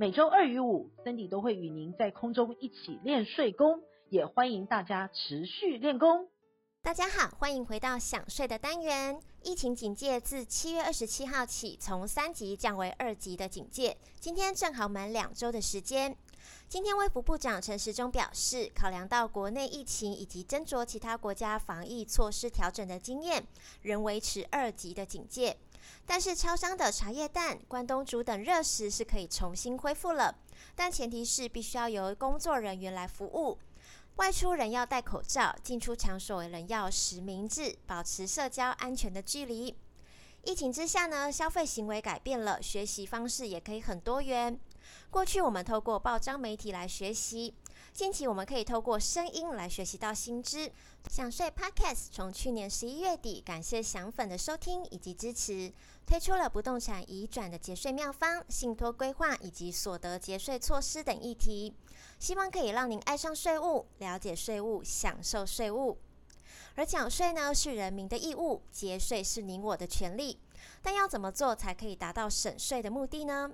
每周二与五，Cindy 都会与您在空中一起练睡功，也欢迎大家持续练功。大家好，欢迎回到想睡的单元。疫情警戒自七月二十七号起，从三级降为二级的警戒，今天正好满两周的时间。今天卫福部长陈时中表示，考量到国内疫情以及斟酌其他国家防疫措施调整的经验，仍维持二级的警戒。但是，超商的茶叶蛋、关东煮等热食是可以重新恢复了，但前提是必须要由工作人员来服务。外出人要戴口罩，进出场所人要实名制，保持社交安全的距离。疫情之下呢，消费行为改变了，学习方式也可以很多元。过去我们透过报章媒体来学习。近期我们可以透过声音来学习到新知。想税 Podcast 从去年十一月底，感谢想粉的收听以及支持，推出了不动产移转的节税妙方、信托规划以及所得节税措施等议题，希望可以让您爱上税务，了解税务，享受税务。而缴税呢，是人民的义务，节税是您我的权利。但要怎么做才可以达到省税的目的呢？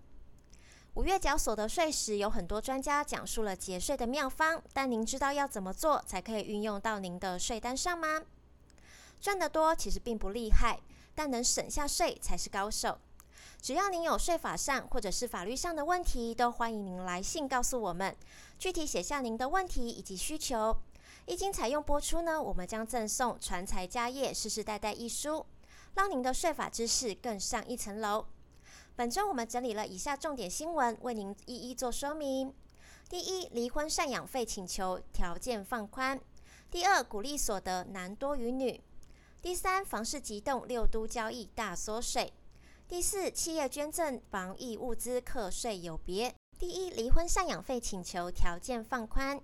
五月缴所得税时，有很多专家讲述了节税的妙方，但您知道要怎么做才可以运用到您的税单上吗？赚得多其实并不厉害，但能省下税才是高手。只要您有税法上或者是法律上的问题，都欢迎您来信告诉我们，具体写下您的问题以及需求。一经采用播出呢，我们将赠送《传财家业世世代代》一书，让您的税法知识更上一层楼。本周我们整理了以下重点新闻，为您一一做说明。第一，离婚赡养费请求条件放宽；第二，股利所得男多于女；第三，房市急冻，六都交易大缩水；第四，企业捐赠防疫物资课税有别。第一，离婚赡养费请求条件放宽。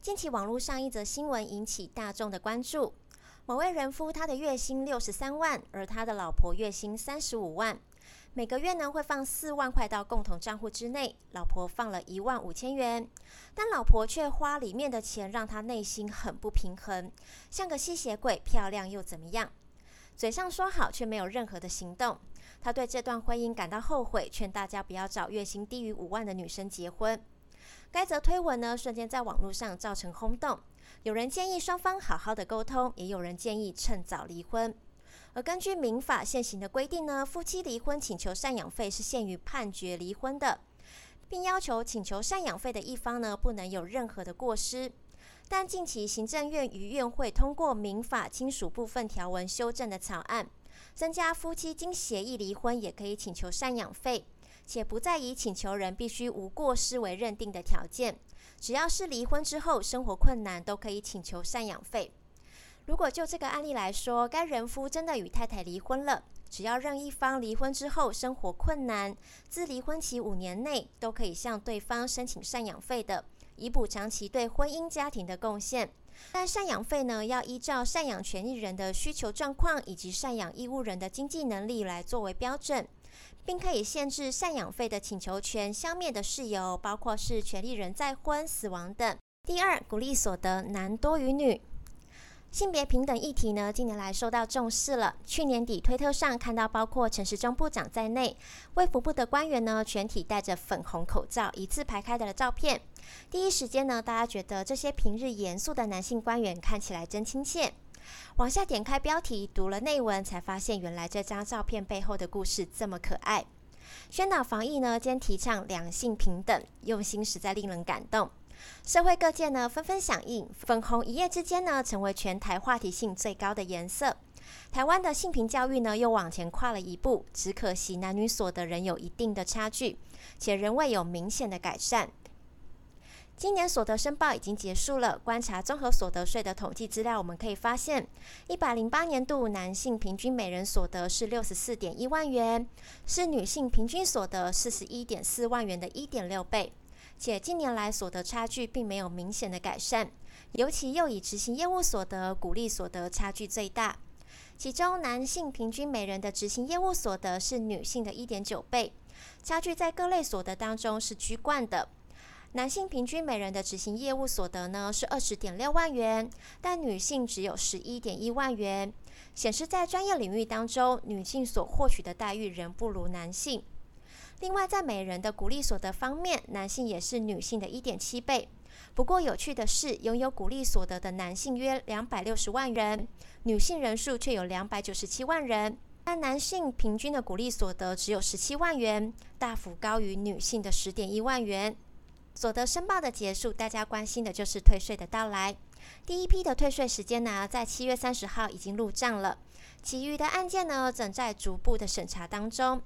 近期网络上一则新闻引起大众的关注：某位人夫他的月薪六十三万，而他的老婆月薪三十五万。每个月呢会放四万块到共同账户之内，老婆放了一万五千元，但老婆却花里面的钱，让他内心很不平衡，像个吸血鬼，漂亮又怎么样？嘴上说好，却没有任何的行动。他对这段婚姻感到后悔，劝大家不要找月薪低于五万的女生结婚。该则推文呢瞬间在网络上造成轰动，有人建议双方好好的沟通，也有人建议趁早离婚。而根据民法现行的规定呢，夫妻离婚请求赡养费是限于判决离婚的，并要求请求赡养费的一方呢不能有任何的过失。但近期行政院于院会通过民法亲属部分条文修正的草案，增加夫妻经协议离婚也可以请求赡养费，且不再以请求人必须无过失为认定的条件，只要是离婚之后生活困难都可以请求赡养费。如果就这个案例来说，该人夫真的与太太离婚了，只要让一方离婚之后生活困难，自离婚期五年内都可以向对方申请赡养费的，以补偿其对婚姻家庭的贡献。但赡养费呢，要依照赡养权利人的需求状况以及赡养义务人的经济能力来作为标准，并可以限制赡养费的请求权消灭的事由，包括是权利人再婚、死亡等。第二，鼓励所得男多于女。性别平等议题呢，近年来受到重视了。去年底，推特上看到包括陈时中部长在内，卫福部的官员呢，全体戴着粉红口罩，一字排开的照片。第一时间呢，大家觉得这些平日严肃的男性官员看起来真亲切。往下点开标题，读了内文，才发现原来这张照片背后的故事这么可爱。宣导防疫呢，兼提倡两性平等，用心实在令人感动。社会各界呢纷纷响应，粉红一夜之间呢成为全台话题性最高的颜色。台湾的性平教育呢又往前跨了一步，只可惜男女所得仍有一定的差距，且仍未有明显的改善。今年所得申报已经结束了，观察综合所得税的统计资料，我们可以发现，一百零八年度男性平均每人所得是六十四点一万元，是女性平均所得四十一点四万元的一点六倍。且近年来所得差距并没有明显的改善，尤其又以执行业务所得、股利所得差距最大。其中，男性平均每人的执行业务所得是女性的一点九倍，差距在各类所得当中是居冠的。男性平均每人的执行业务所得呢是二十点六万元，但女性只有十一点一万元，显示在专业领域当中，女性所获取的待遇仍不如男性。另外，在每人的股利所得方面，男性也是女性的一点七倍。不过有趣的是，拥有股利所得的男性约两百六十万人，女性人数却有两百九十七万人。但男性平均的股利所得只有十七万元，大幅高于女性的十点一万元。所得申报的结束，大家关心的就是退税的到来。第一批的退税时间呢，在七月三十号已经入账了，其余的案件呢，正在逐步的审查当中。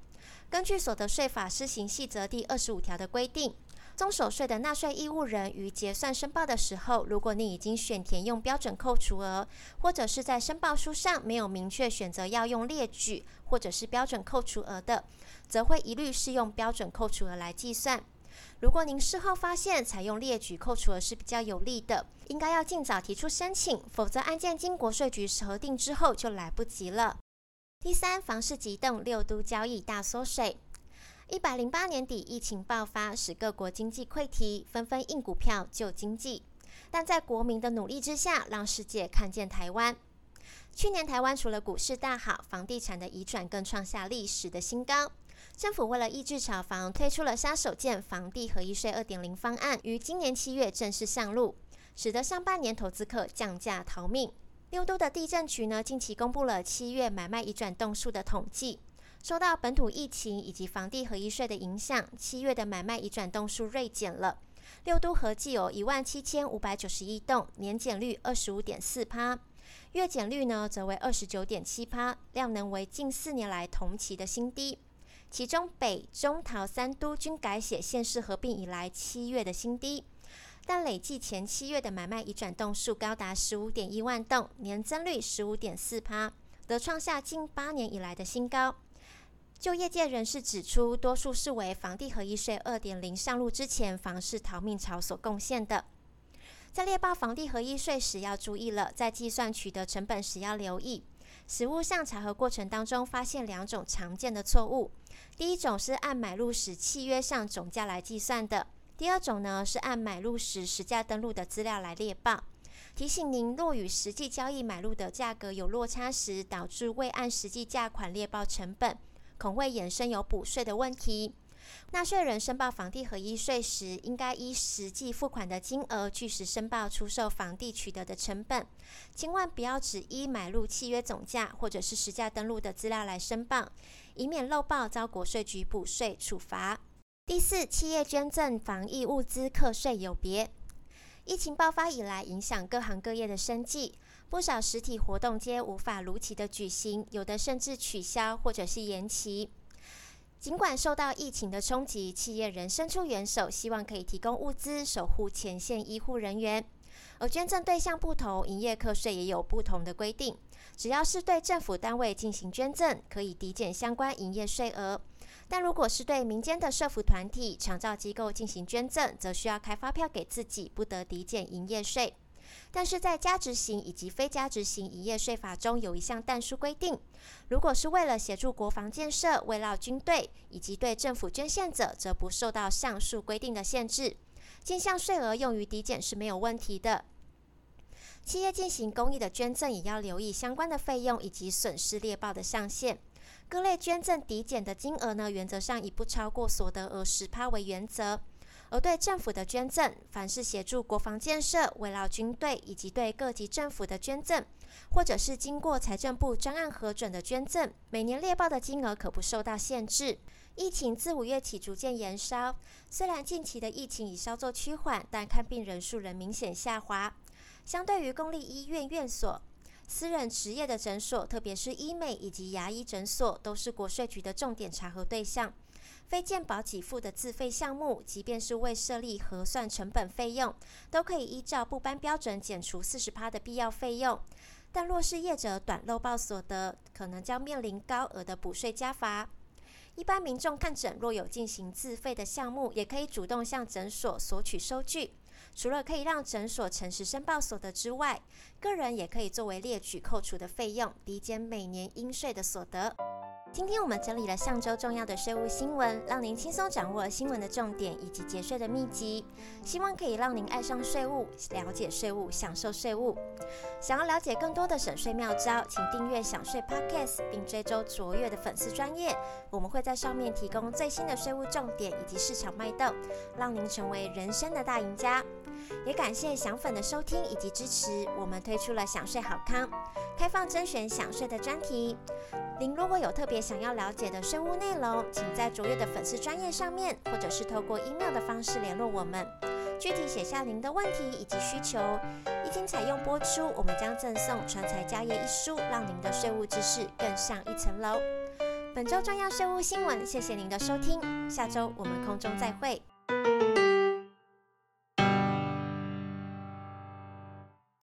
根据所得税法施行细则第二十五条的规定。综所税的纳税义务人于结算申报的时候，如果你已经选填用标准扣除额，或者是在申报书上没有明确选择要用列举或者是标准扣除额的，则会一律适用标准扣除额来计算。如果您事后发现采用列举扣除额是比较有利的，应该要尽早提出申请，否则案件经国税局核定之后就来不及了。第三，房市急冻，六都交易大缩水。一百零八年底，疫情爆发，使各国经济溃堤，纷纷印股票救经济。但在国民的努力之下，让世界看见台湾。去年台湾除了股市大好，房地产的移转更创下历史的新高。政府为了抑制炒房，推出了杀手锏房地合一税二点零方案，于今年七月正式上路，使得上半年投资客降价逃命。六都的地政局呢，近期公布了七月买卖移转动数的统计。受到本土疫情以及房地合一税的影响，七月的买卖移转动数锐减了。六都合计有一万七千五百九十一栋，年减率二十五点四趴，月减率呢则为二十九点七趴，量能为近四年来同期的新低。其中北、中、桃三都均改写县市合并以来七月的新低，但累计前七月的买卖已转动数高达十五点一万栋，年增率十五点四趴，得创下近八年以来的新高。就业界人士指出，多数是为房地合一税二点零上路之前房市逃命潮所贡献的。在列报房地合一税时要注意了，在计算取得成本时要留意。实务上查核过程当中发现两种常见的错误：第一种是按买入时契约上总价来计算的；第二种呢是按买入时实价登录的资料来列报。提醒您，若与实际交易买入的价格有落差时，导致未按实际价款列报成本。恐会衍生有补税的问题。纳税人申报房地合一税时，应该依实际付款的金额，据实申报出售房地取得的成本，千万不要只依买入契约总价或者是实价登录的资料来申报，以免漏报遭国税局补税处罚。第四，企业捐赠防疫物资课税有别。疫情爆发以来，影响各行各业的生计。不少实体活动皆无法如期的举行，有的甚至取消或者是延期。尽管受到疫情的冲击，企业仍伸出援手，希望可以提供物资，守护前线医护人员。而捐赠对象不同，营业课税也有不同的规定。只要是对政府单位进行捐赠，可以抵减相关营业税额；但如果是对民间的社福团体、长照机构进行捐赠，则需要开发票给自己，不得抵减营业税。但是在加值型以及非加值型营业税法中有一项但书规定，如果是为了协助国防建设、慰劳军队以及对政府捐献者，则不受到上述规定的限制，进项税额用于抵减是没有问题的。企业进行公益的捐赠，也要留意相关的费用以及损失列报的上限。各类捐赠抵减的金额呢，原则上以不超过所得额十趴为原则。而对政府的捐赠，凡是协助国防建设、慰劳军队以及对各级政府的捐赠，或者是经过财政部专案核准的捐赠，每年列报的金额可不受到限制。疫情自五月起逐渐延烧，虽然近期的疫情已稍作趋缓，但看病人数仍明显下滑。相对于公立医院院所，私人执业的诊所，特别是医美以及牙医诊所，都是国税局的重点查核对象。非健保给付的自费项目，即便是未设立核算成本费用，都可以依照不颁标准减除四十趴的必要费用。但若是业者短漏报所得，可能将面临高额的补税加罚。一般民众看诊若有进行自费的项目，也可以主动向诊所索取收据。除了可以让诊所诚实申报所得之外，个人也可以作为列举扣除的费用，抵减每年应税的所得。今天我们整理了上周重要的税务新闻，让您轻松掌握新闻的重点以及节税的秘籍，希望可以让您爱上税务，了解税务，享受税务。想要了解更多的省税妙招，请订阅享税 Podcast，并追踪卓越的粉丝专业，我们会在上面提供最新的税务重点以及市场脉动，让您成为人生的大赢家。也感谢享粉的收听以及支持，我们推出了享税好康，开放甄选享税的专题。您如果有特别想要了解的税务内容，请在卓越的粉丝专页上面，或者是透过 email 的方式联络我们，具体写下您的问题以及需求，一经采用播出，我们将赠送《传财家业》一书，让您的税务知识更上一层楼。本周重要税务新闻，谢谢您的收听，下周我们空中再会。